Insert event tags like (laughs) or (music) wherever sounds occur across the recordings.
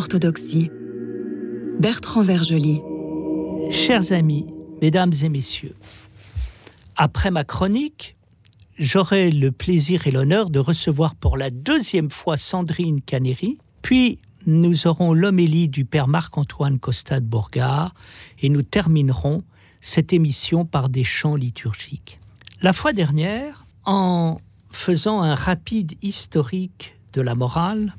L'orthodoxie. Bertrand Vergely. Chers amis, mesdames et messieurs, après ma chronique, j'aurai le plaisir et l'honneur de recevoir pour la deuxième fois Sandrine Canéry, puis nous aurons l'homélie du père Marc-Antoine Costa de Bourgard et nous terminerons cette émission par des chants liturgiques. La fois dernière, en faisant un rapide historique de la morale,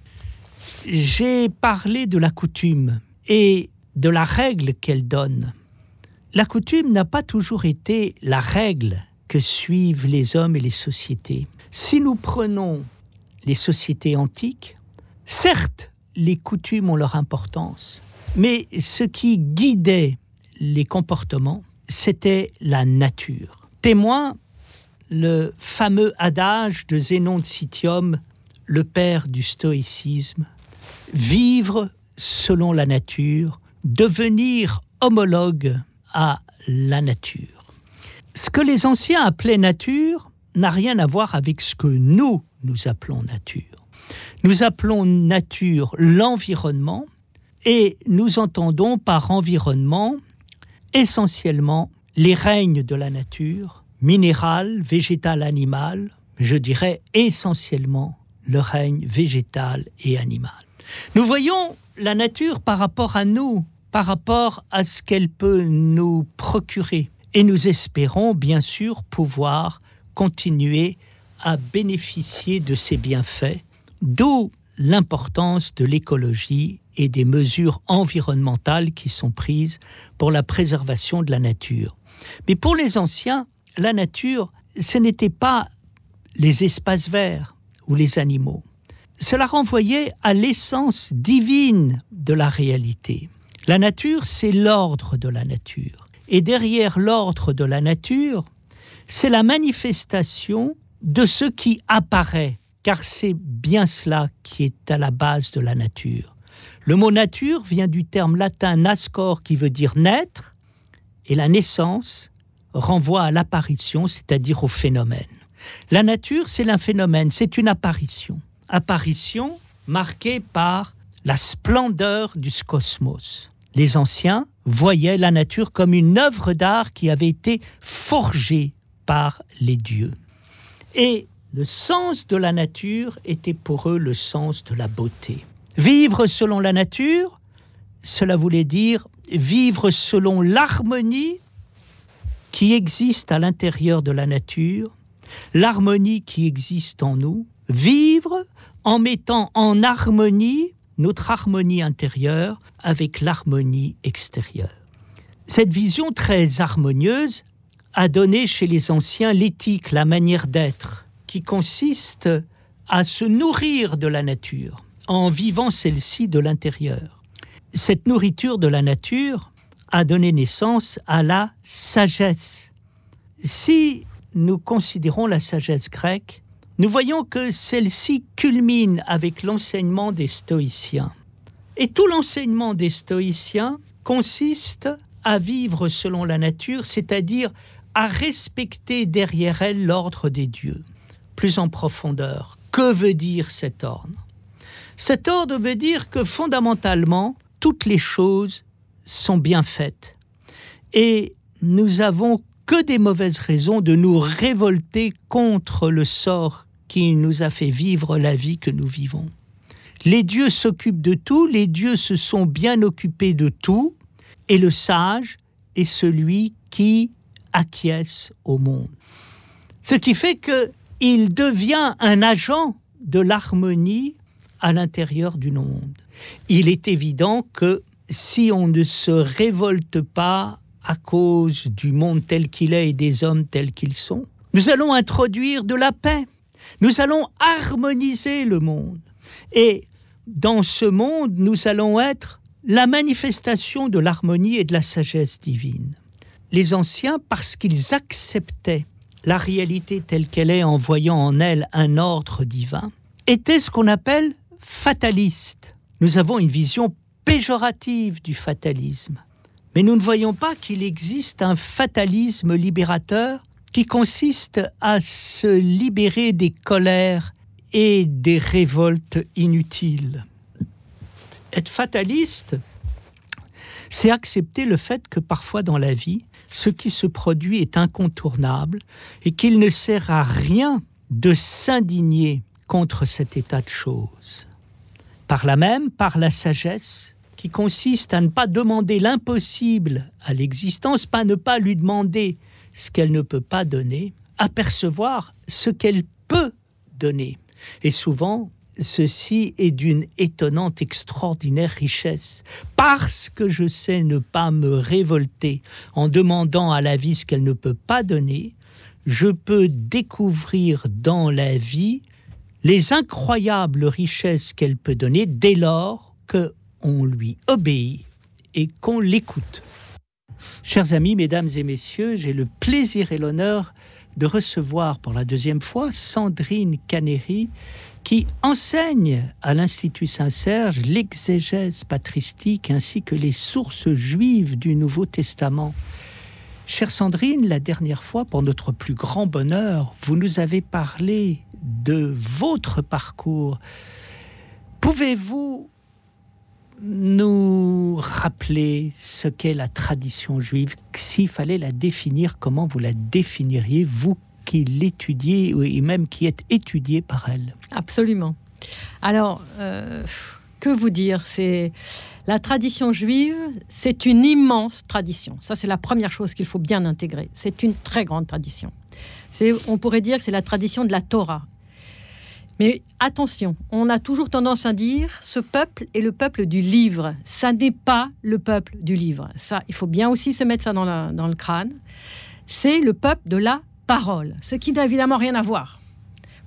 j'ai parlé de la coutume et de la règle qu'elle donne. La coutume n'a pas toujours été la règle que suivent les hommes et les sociétés. Si nous prenons les sociétés antiques, certes, les coutumes ont leur importance, mais ce qui guidait les comportements, c'était la nature. Témoin, le fameux adage de Zénon de Citium, le père du stoïcisme, vivre selon la nature, devenir homologue à la nature. Ce que les anciens appelaient nature n'a rien à voir avec ce que nous, nous appelons nature. Nous appelons nature l'environnement et nous entendons par environnement essentiellement les règnes de la nature, minéral, végétal, animal, je dirais essentiellement le règne végétal et animal. Nous voyons la nature par rapport à nous, par rapport à ce qu'elle peut nous procurer. Et nous espérons bien sûr pouvoir continuer à bénéficier de ces bienfaits, d'où l'importance de l'écologie et des mesures environnementales qui sont prises pour la préservation de la nature. Mais pour les anciens, la nature, ce n'était pas les espaces verts ou les animaux cela renvoyait à l'essence divine de la réalité. La nature, c'est l'ordre de la nature. Et derrière l'ordre de la nature, c'est la manifestation de ce qui apparaît, car c'est bien cela qui est à la base de la nature. Le mot nature vient du terme latin nascor qui veut dire naître, et la naissance renvoie à l'apparition, c'est-à-dire au phénomène. La nature, c'est un phénomène, c'est une apparition apparition marquée par la splendeur du cosmos. Les anciens voyaient la nature comme une œuvre d'art qui avait été forgée par les dieux. Et le sens de la nature était pour eux le sens de la beauté. Vivre selon la nature, cela voulait dire vivre selon l'harmonie qui existe à l'intérieur de la nature, l'harmonie qui existe en nous, vivre en mettant en harmonie notre harmonie intérieure avec l'harmonie extérieure. Cette vision très harmonieuse a donné chez les anciens l'éthique, la manière d'être, qui consiste à se nourrir de la nature en vivant celle-ci de l'intérieur. Cette nourriture de la nature a donné naissance à la sagesse. Si nous considérons la sagesse grecque, nous voyons que celle-ci culmine avec l'enseignement des stoïciens. Et tout l'enseignement des stoïciens consiste à vivre selon la nature, c'est-à-dire à respecter derrière elle l'ordre des dieux. Plus en profondeur, que veut dire cet ordre? Cet ordre veut dire que fondamentalement, toutes les choses sont bien faites. Et nous avons que des mauvaises raisons de nous révolter contre le sort qui nous a fait vivre la vie que nous vivons. Les dieux s'occupent de tout, les dieux se sont bien occupés de tout, et le sage est celui qui acquiesce au monde. Ce qui fait qu'il devient un agent de l'harmonie à l'intérieur du monde. Il est évident que si on ne se révolte pas à cause du monde tel qu'il est et des hommes tels qu'ils sont, nous allons introduire de la paix. Nous allons harmoniser le monde. Et dans ce monde, nous allons être la manifestation de l'harmonie et de la sagesse divine. Les anciens, parce qu'ils acceptaient la réalité telle qu'elle est en voyant en elle un ordre divin, étaient ce qu'on appelle fatalistes. Nous avons une vision péjorative du fatalisme. Mais nous ne voyons pas qu'il existe un fatalisme libérateur qui consiste à se libérer des colères et des révoltes inutiles. Être fataliste, c'est accepter le fait que parfois dans la vie, ce qui se produit est incontournable et qu'il ne sert à rien de s'indigner contre cet état de choses. Par là même, par la sagesse, qui consiste à ne pas demander l'impossible à l'existence, pas ne pas lui demander ce qu'elle ne peut pas donner, apercevoir ce qu'elle peut donner. Et souvent, ceci est d'une étonnante, extraordinaire richesse, parce que je sais ne pas me révolter en demandant à la vie ce qu'elle ne peut pas donner, je peux découvrir dans la vie les incroyables richesses qu'elle peut donner dès lors que on lui obéit et qu'on l'écoute. Chers amis, mesdames et messieurs, j'ai le plaisir et l'honneur de recevoir pour la deuxième fois Sandrine Canéry, qui enseigne à l'Institut Saint-Serge l'exégèse patristique ainsi que les sources juives du Nouveau Testament. Chère Sandrine, la dernière fois, pour notre plus grand bonheur, vous nous avez parlé de votre parcours. Pouvez-vous nous rappeler ce qu'est la tradition juive S'il fallait la définir, comment vous la définiriez, vous qui l'étudiez et même qui êtes étudié par elle? Absolument. Alors, euh, que vous dire? C'est la tradition juive, c'est une immense tradition. Ça, c'est la première chose qu'il faut bien intégrer. C'est une très grande tradition. On pourrait dire que c'est la tradition de la Torah. Mais attention, on a toujours tendance à dire ce peuple est le peuple du livre. Ça n'est pas le peuple du livre. Ça, il faut bien aussi se mettre ça dans, dans le crâne. C'est le peuple de la parole, ce qui n'a évidemment rien à voir.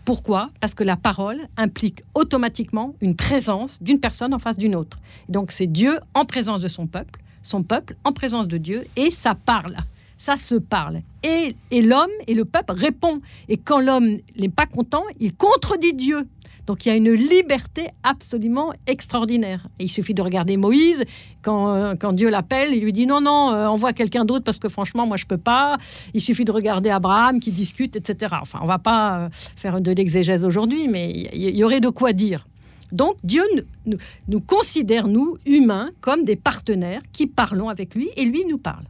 Pourquoi? Parce que la parole implique automatiquement une présence d'une personne en face d'une autre. Donc c'est Dieu en présence de son peuple, son peuple en présence de Dieu, et ça parle ça se parle. Et, l'homme et le peuple répond. Et quand l'homme n'est pas content, il contredit Dieu. Donc il y a une liberté absolument extraordinaire. Et il suffit de regarder Moïse, quand, euh, quand Dieu l'appelle, il lui dit non, non, euh, envoie quelqu'un d'autre parce que franchement, moi, je peux pas. Il suffit de regarder Abraham qui discute, etc. Enfin, on va pas euh, faire de l'exégèse aujourd'hui, mais il y, aurait de quoi dire. Donc Dieu nous considère, nous, humains, comme des partenaires qui parlons avec lui et lui nous parle.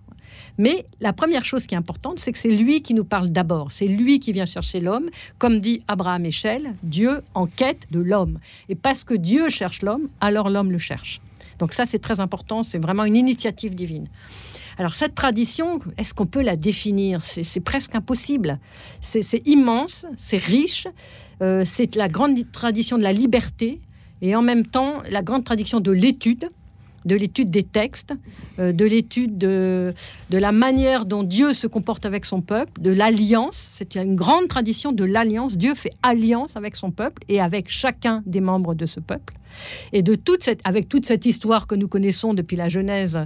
Mais la première chose qui est importante, c'est que c'est lui qui nous parle d'abord. C'est lui qui vient chercher l'homme. Comme dit Abraham Echel, Dieu en quête de l'homme. Et parce que Dieu cherche l'homme, alors l'homme le cherche. Donc ça, c'est très important. C'est vraiment une initiative divine. Alors cette tradition, est-ce qu'on peut la définir? C'est presque impossible. C'est immense, c'est riche. Euh, c'est la grande tradition de la liberté et en même temps la grande tradition de l'étude de l'étude des textes, euh, de l'étude de, de la manière dont Dieu se comporte avec son peuple, de l'alliance. C'est une grande tradition de l'alliance. Dieu fait alliance avec son peuple et avec chacun des membres de ce peuple. Et de toute cette, avec toute cette histoire que nous connaissons depuis la Genèse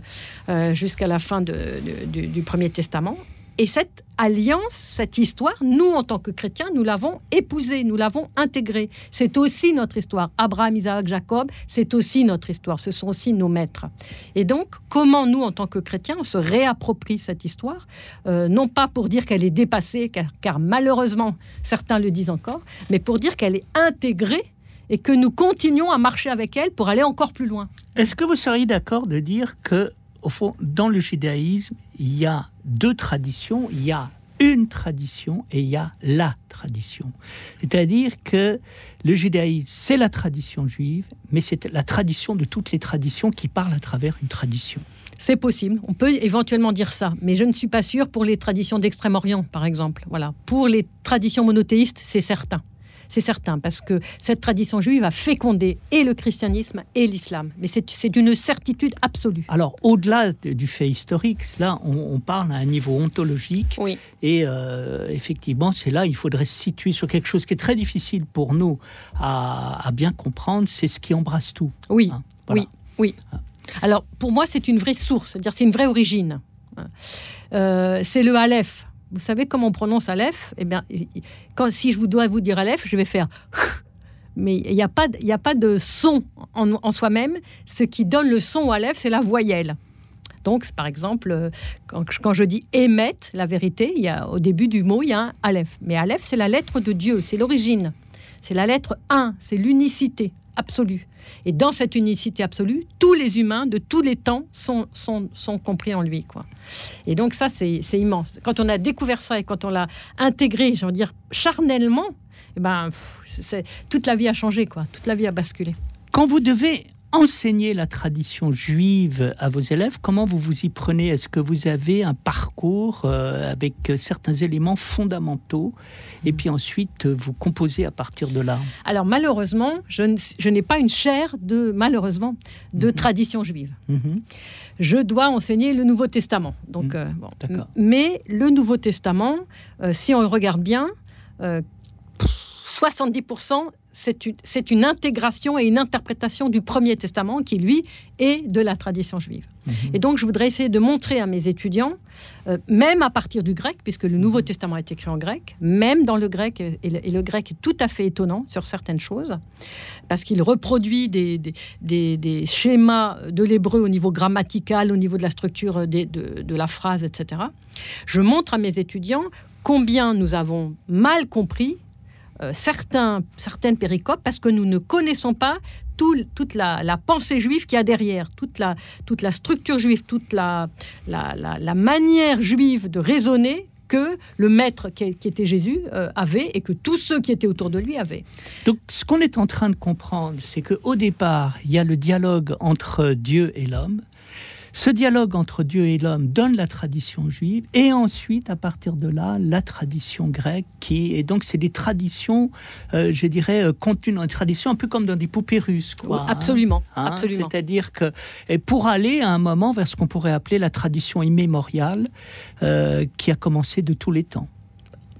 euh, jusqu'à la fin du, du Premier Testament, et cette alliance, cette histoire, nous, en tant que chrétiens, nous l'avons épousée, nous l'avons intégrée. C'est aussi notre histoire. Abraham, Isaac, Jacob, c'est aussi notre histoire. Ce sont aussi nos maîtres. Et donc, comment nous, en tant que chrétiens, on se réapproprie cette histoire? Euh, Non pas pour dire qu'elle est dépassée, car, car malheureusement, certains le disent encore, mais pour dire qu'elle est intégrée et que nous continuons à marcher avec elle pour aller encore plus loin. Est-ce que vous seriez d'accord de dire que au fond, dans le judaïsme, il y a deux traditions. Il y a une tradition et il y a la tradition. C'est-à-dire que le judaïsme, c'est la tradition juive, mais c'est la tradition de toutes les traditions qui parlent à travers une tradition. C'est possible, on peut éventuellement dire ça, mais je ne suis pas sûr pour les traditions d'Extrême-Orient, par exemple. Voilà. Pour les traditions monothéistes, c'est certain c'est certain, parce que cette tradition juive a fécondé et le christianisme et l'islam. Mais c'est d'une certitude absolue. Alors, au-delà du fait historique, là, on, parle à un niveau ontologique. Oui. Et euh, effectivement, c'est là, il faudrait se situer sur quelque chose qui est très difficile pour nous à, bien comprendre, c'est ce qui embrasse tout. Oui, hein, oui, oui. Ah. Alors, pour moi, c'est une vraie source, c'est-à-dire c'est une vraie origine. Euh, c'est le Aleph, vous savez comment on prononce Aleph? Eh bien, si je vous dois vous dire Aleph, je vais faire. (laughs) Mais il n'y a, pas, a pas de son en, soi-même. Ce qui donne le son Aleph, c'est la voyelle. Donc, par exemple, euh, quand, je dis émettre la vérité, il y a, au début du mot, il y a un Aleph. Mais Aleph, c'est la lettre de Dieu, c'est l'origine. C'est la lettre 1, c'est l'unicité. Absolue. Et dans cette unicité absolue, tous les humains de tous les temps sont, sont, sont compris en lui. Quoi. Et donc ça, c'est immense. Quand on a découvert ça et quand on l'a intégré, je veux dire, charnellement, eh ben, toute la vie a changé, quoi. Toute la vie a basculé. Quand vous devez enseigner la tradition juive à vos élèves, comment vous vous y prenez? Est-ce que vous avez un parcours euh, avec certains éléments fondamentaux et puis ensuite vous composez à partir de là? Alors malheureusement, je, n'ai pas une chair de malheureusement de mhm. tradition juive. Mhm. Je dois enseigner le Nouveau Testament. Donc, mhm. euh, mais le Nouveau Testament, euh, si on le regarde bien, 70% c'est une, intégration et une interprétation du Premier Testament qui, lui, est de la tradition juive. Mhm. Et donc, je voudrais essayer de montrer à mes étudiants, euh, même à partir du grec, puisque le Nouveau Testament est écrit en grec, même dans le grec, et le, grec est tout à fait étonnant sur certaines choses, parce qu'il reproduit des, des, schémas de l'hébreu au niveau grammatical, au niveau de la structure de, de la phrase, etc. Je montre à mes étudiants combien nous avons mal compris euh, certains, certaines péricopes parce que nous ne connaissons pas toute la, pensée juive qu'il y a derrière, toute la, toute la structure juive, toute la, la, manière juive de raisonner que le maître qui, était Jésus euh, avait et que tous ceux qui étaient autour de lui avaient. Donc ce qu'on est en train de comprendre, c'est qu'au départ, il y a le dialogue entre Dieu et l'homme. Ce dialogue entre Dieu et l'homme donne la tradition juive, et ensuite, à partir de là, la tradition grecque, qui et donc c'est des traditions, euh, je dirais, euh, contenues dans une tradition un peu comme dans des poupées russes, quoi. absolument, hein. absolument. C'est-à-dire que et pour aller à un moment vers ce qu'on pourrait appeler la tradition immémoriale, euh, qui a commencé de tous les temps.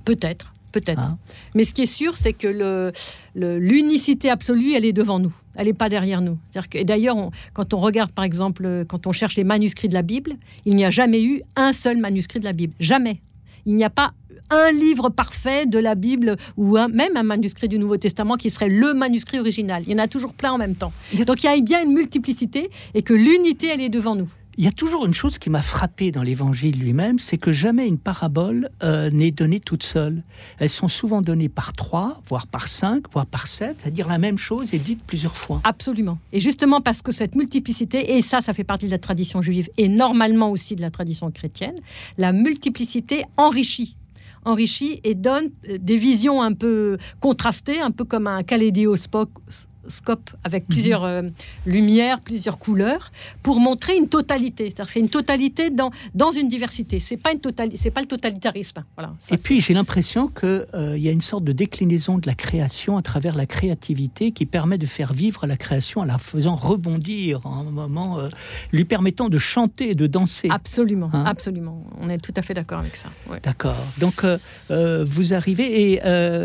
Peut-être. Peut-être. Ah. Mais ce qui est sûr, c'est que l'unicité absolue, elle est devant nous. Elle n'est pas derrière nous. Que, et d'ailleurs, quand on regarde, par exemple, quand on cherche les manuscrits de la Bible, il n'y a jamais eu un seul manuscrit de la Bible. Jamais. Il n'y a pas un livre parfait de la Bible ou même un manuscrit du Nouveau Testament qui serait le manuscrit original. Il y en a toujours plein en même temps. Donc il y a bien une multiplicité et que l'unité, elle est devant nous il y a toujours une chose qui m'a frappé dans l'évangile lui-même, c'est que jamais une parabole euh, n'est donnée toute seule. Elles sont souvent données par trois, voire par cinq, voire par sept, c'est-à-dire la même chose est dite plusieurs fois. Absolument. Et justement parce que cette multiplicité, et ça, ça fait partie de la tradition juive et normalement aussi de la tradition chrétienne, la multiplicité enrichit enrichit et donne euh, des visions un peu contrastées, un peu comme un kaléidoscope scope avec mhm. plusieurs euh, lumières, plusieurs couleurs, pour montrer une totalité. C'est une totalité dans, dans une diversité. C'est pas une c'est pas le totalitarisme. Voilà. Et puis j'ai l'impression qu'il euh, il y a une sorte de déclinaison de la création à travers la créativité qui permet de faire vivre la création en la faisant rebondir en un moment, euh, lui permettant de chanter de danser. Absolument, hein absolument. On est tout à fait d'accord avec ça. D'accord. Donc vous arrivez et,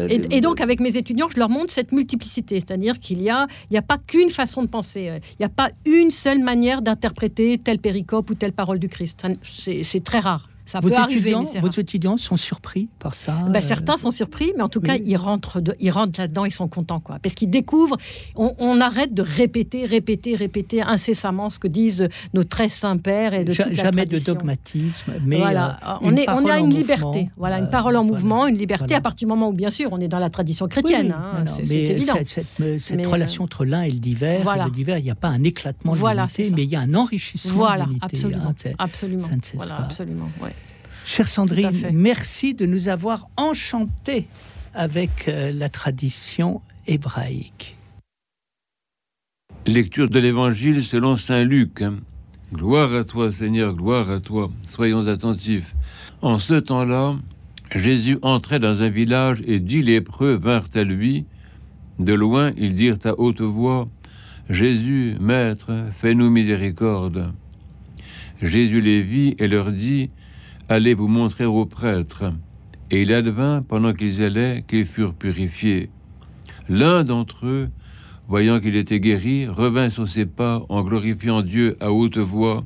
et, et donc avec mes étudiants, je leur montre cette multiplicité, c'est-à-dire qu'il y a il n'y a pas qu'une façon de penser. Euh, il n'y a pas une seule manière d'interpréter telle péricope ou telle parole du Christ. C'est très rare. Ça vos peut arriver, Vos étudiants sont surpris par ça ben, Certains sont surpris, mais en tout cas, ils rentrent, ils rentrent là-dedans, ils sont contents. Quoi, parce qu'ils découvrent, on, arrête de répéter, répéter, répéter incessamment ce que disent nos très saints pères. Et de jamais de dogmatisme, mais voilà. Euh, on, est, on a une liberté, voilà, une parole en mouvement, une liberté à partir du moment où, bien sûr, on est dans la tradition chrétienne. Hein, c'est évident. Cette, relation entre l'un et le divers, le divers, il n'y a pas un éclatement de voilà, mais il y a un enrichissement voilà, absolument, hein, absolument, voilà, absolument, Chère Sandrine, merci de nous avoir enchantés avec euh, la tradition hébraïque. Lecture de l'Évangile selon Saint Luc. Gloire à toi Seigneur, gloire à toi. Soyons attentifs. En ce temps-là, Jésus entrait dans un village et dix lépreux vinrent à lui. De loin, ils dirent à haute voix, Jésus, Maître, fais-nous miséricorde. Jésus les vit et leur dit, Allez vous montrer aux prêtres. Et il advint, pendant qu'ils allaient, qu'ils furent purifiés. L'un d'entre eux, voyant qu'il était guéri, revint sur ses pas en glorifiant Dieu à haute voix.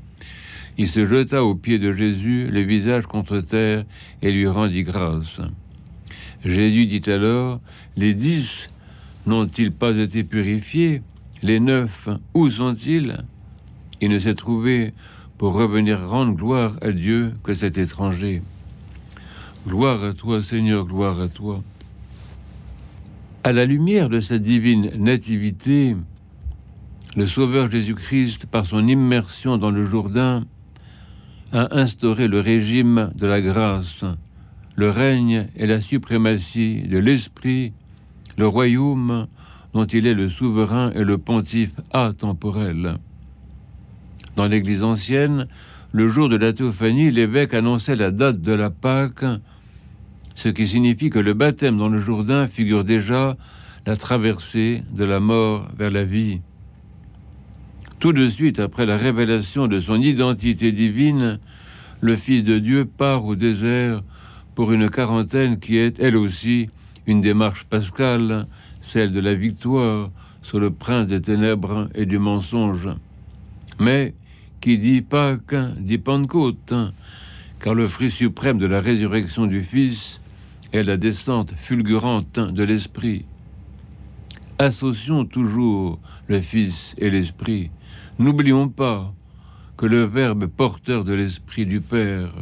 Il se jeta aux pieds de Jésus, le visage contre terre, et lui rendit grâce. Jésus dit alors, Les dix n'ont-ils pas été purifiés? Les neuf, où sont-ils? Il ne s'est trouvé pour revenir rendre gloire à Dieu que cet étranger. Gloire à toi, Seigneur, gloire à toi. À la lumière de sa divine nativité, le Sauveur Jésus-Christ, par son immersion dans le Jourdain, a instauré le régime de la grâce, le règne et la suprématie de l'Esprit, le royaume dont il est le souverain et le pontife atemporel. Dans l'Église ancienne, le jour de la Théophanie, l'évêque annonçait la date de la Pâque, ce qui signifie que le baptême dans le Jourdain figure déjà la traversée de la mort vers la vie. Tout de suite après la révélation de son identité divine, le Fils de Dieu part au désert pour une quarantaine qui est, elle aussi, une démarche pascale, celle de la victoire sur le prince des ténèbres et du mensonge. Mais qui dit Pâques dit Pentecôte, car le fruit suprême de la résurrection du Fils est la descente fulgurante de l'Esprit. Associons toujours le Fils et l'Esprit. N'oublions pas que le Verbe porteur de l'Esprit du Père,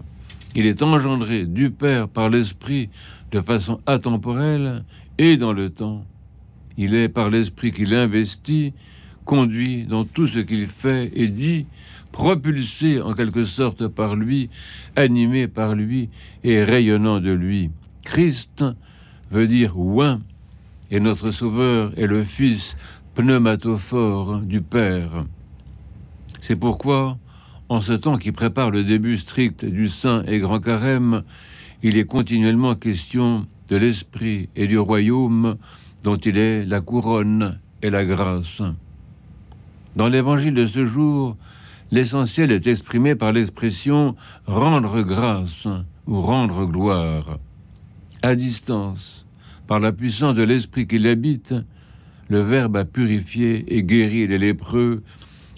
il est engendré du Père par l'Esprit de façon atemporelle et dans le temps. Il est par l'Esprit qu'il investit, conduit dans tout ce qu'il fait et dit, propulsé en quelque sorte par lui, animé par lui et rayonnant de lui. Christ veut dire ouin, et notre Sauveur est le Fils pneumatophore du Père. C'est pourquoi, en ce temps qui prépare le début strict du Saint et Grand Carême, il est continuellement question de l'Esprit et du royaume dont il est la couronne et la grâce. Dans l'évangile de ce jour, l'essentiel est exprimé par l'expression rendre grâce ou rendre gloire. À distance, par la puissance de l'Esprit qui l'habite, le Verbe a purifié et guéri les lépreux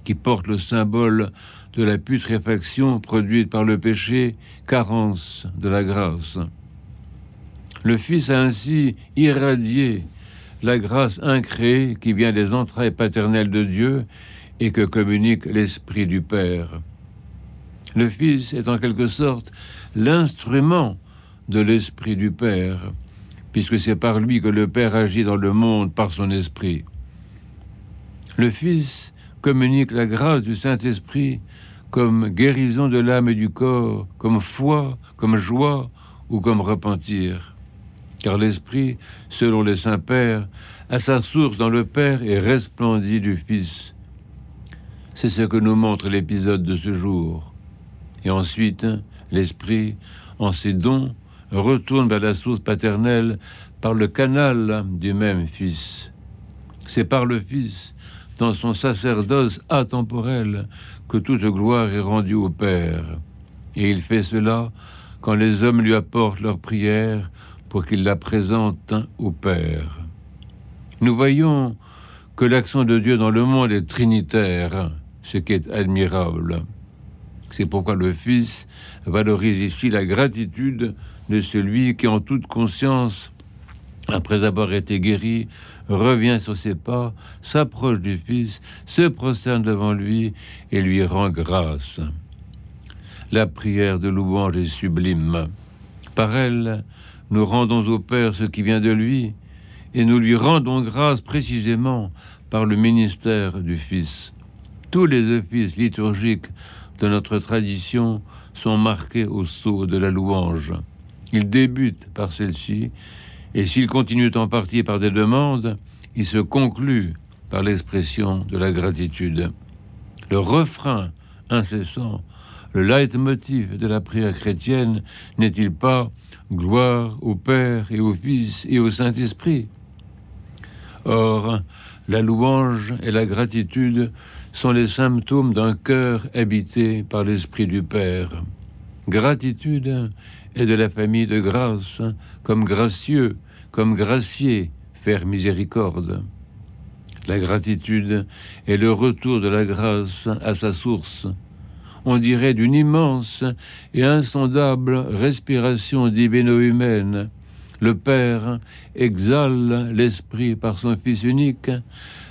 qui portent le symbole de la putréfaction produite par le péché, carence de la grâce. Le Fils a ainsi irradié la grâce incréée qui vient des entrailles paternelles de Dieu et que communique l'Esprit du Père. Le Fils est en quelque sorte l'instrument de l'Esprit du Père, puisque c'est par lui que le Père agit dans le monde par son Esprit. Le Fils communique la grâce du Saint-Esprit comme guérison de l'âme et du corps, comme foi, comme joie ou comme repentir. Car l'Esprit, selon les saints pères, a sa source dans le Père et resplendit du Fils. C'est ce que nous montre l'épisode de ce jour. Et ensuite, l'Esprit, en ses dons, retourne vers la source paternelle par le canal du même Fils. C'est par le Fils dans son sacerdoce atemporel que toute gloire est rendue au Père. Et il fait cela quand les hommes lui apportent leur prière pour qu'il la présente au Père. Nous voyons que l'action de Dieu dans le monde est trinitaire, ce qui est admirable. C'est pourquoi le Fils valorise ici la gratitude de celui qui, en toute conscience, après avoir été guéri, revient sur ses pas, s'approche du Fils, se prosterne devant lui et lui rend grâce. La prière de louange est sublime. Par elle, nous rendons au Père ce qui vient de lui, et nous lui rendons grâce précisément par le ministère du Fils. Tous les offices liturgiques de notre tradition sont marqués au sceau de la louange. Ils débutent par celle-ci et s'il continue en partie par des demandes, il se conclut par l'expression de la gratitude. Le refrain incessant, le leitmotiv de la prière chrétienne n'est-il pas gloire au Père et au Fils et au Saint-Esprit Or, la louange et la gratitude sont les symptômes d'un cœur habité par l'Esprit du Père. Gratitude est de la famille de grâce, comme gracieux, comme gracier, faire miséricorde. La gratitude est le retour de la grâce à sa source. On dirait d'une immense et insondable respiration divino-humaine. Le Père exhale l'Esprit par son Fils unique.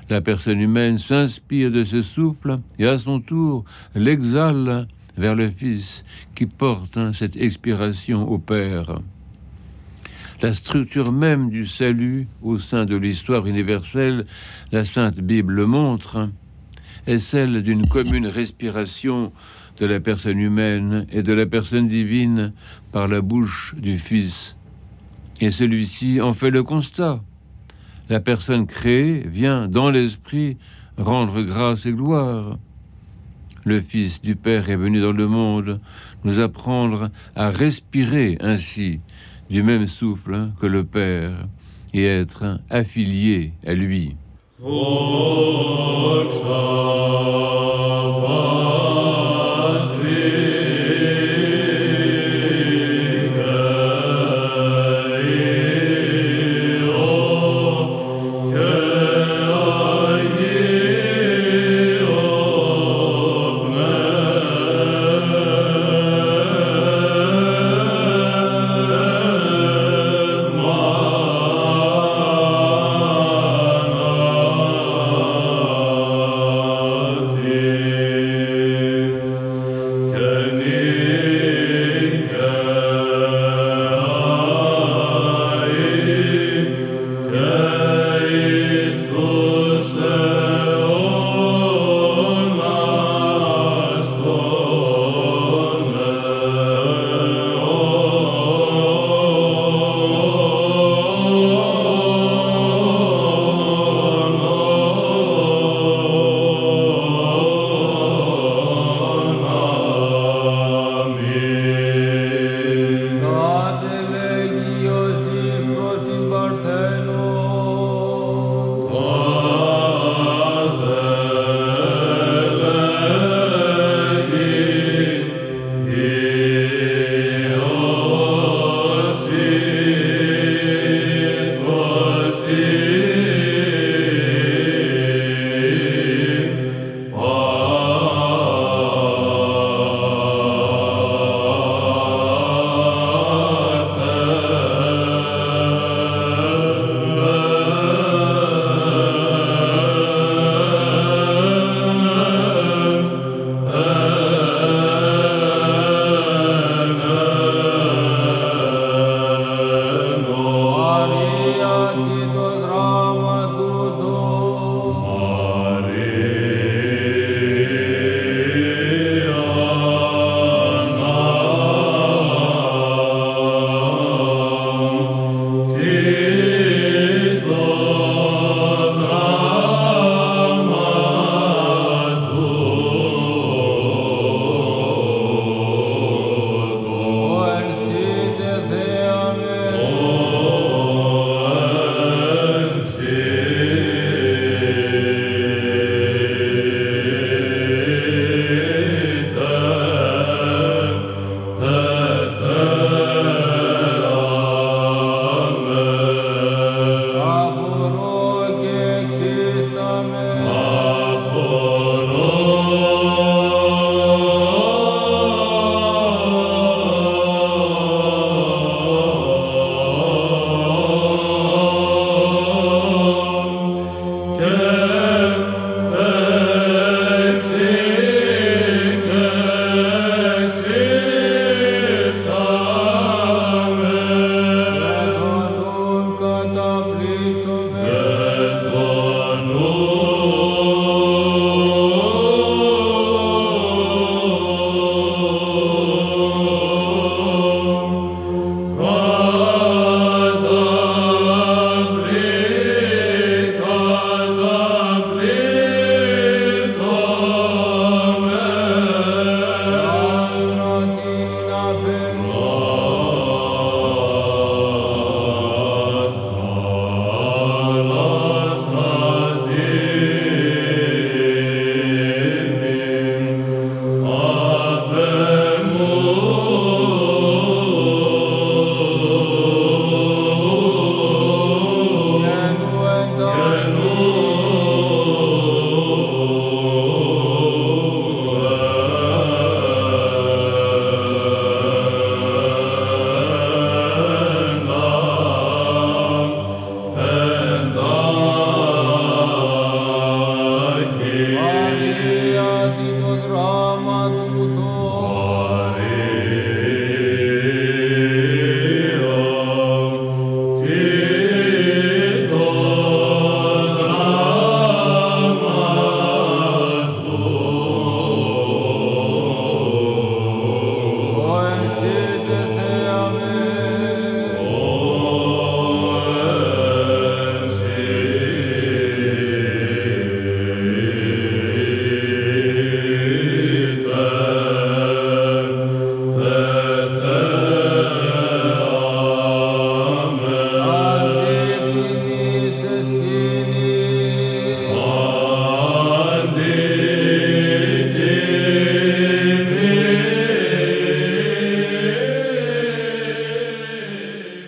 La personne humaine s'inspire de ce souffle et à son tour l'exhale vers le Fils qui porte cette expiration au Père. La structure même du salut au sein de l'histoire universelle, la Sainte Bible le montre. est celle d'une commune respiration de la personne humaine et de la personne divine par la bouche du Fils. Et celui-ci en fait le constat la personne créée vient dans l'esprit rendre grâce et gloire. Le Fils du Père est venu dans le monde nous apprendre à respirer ainsi du même souffle que le Père et être affilié à lui.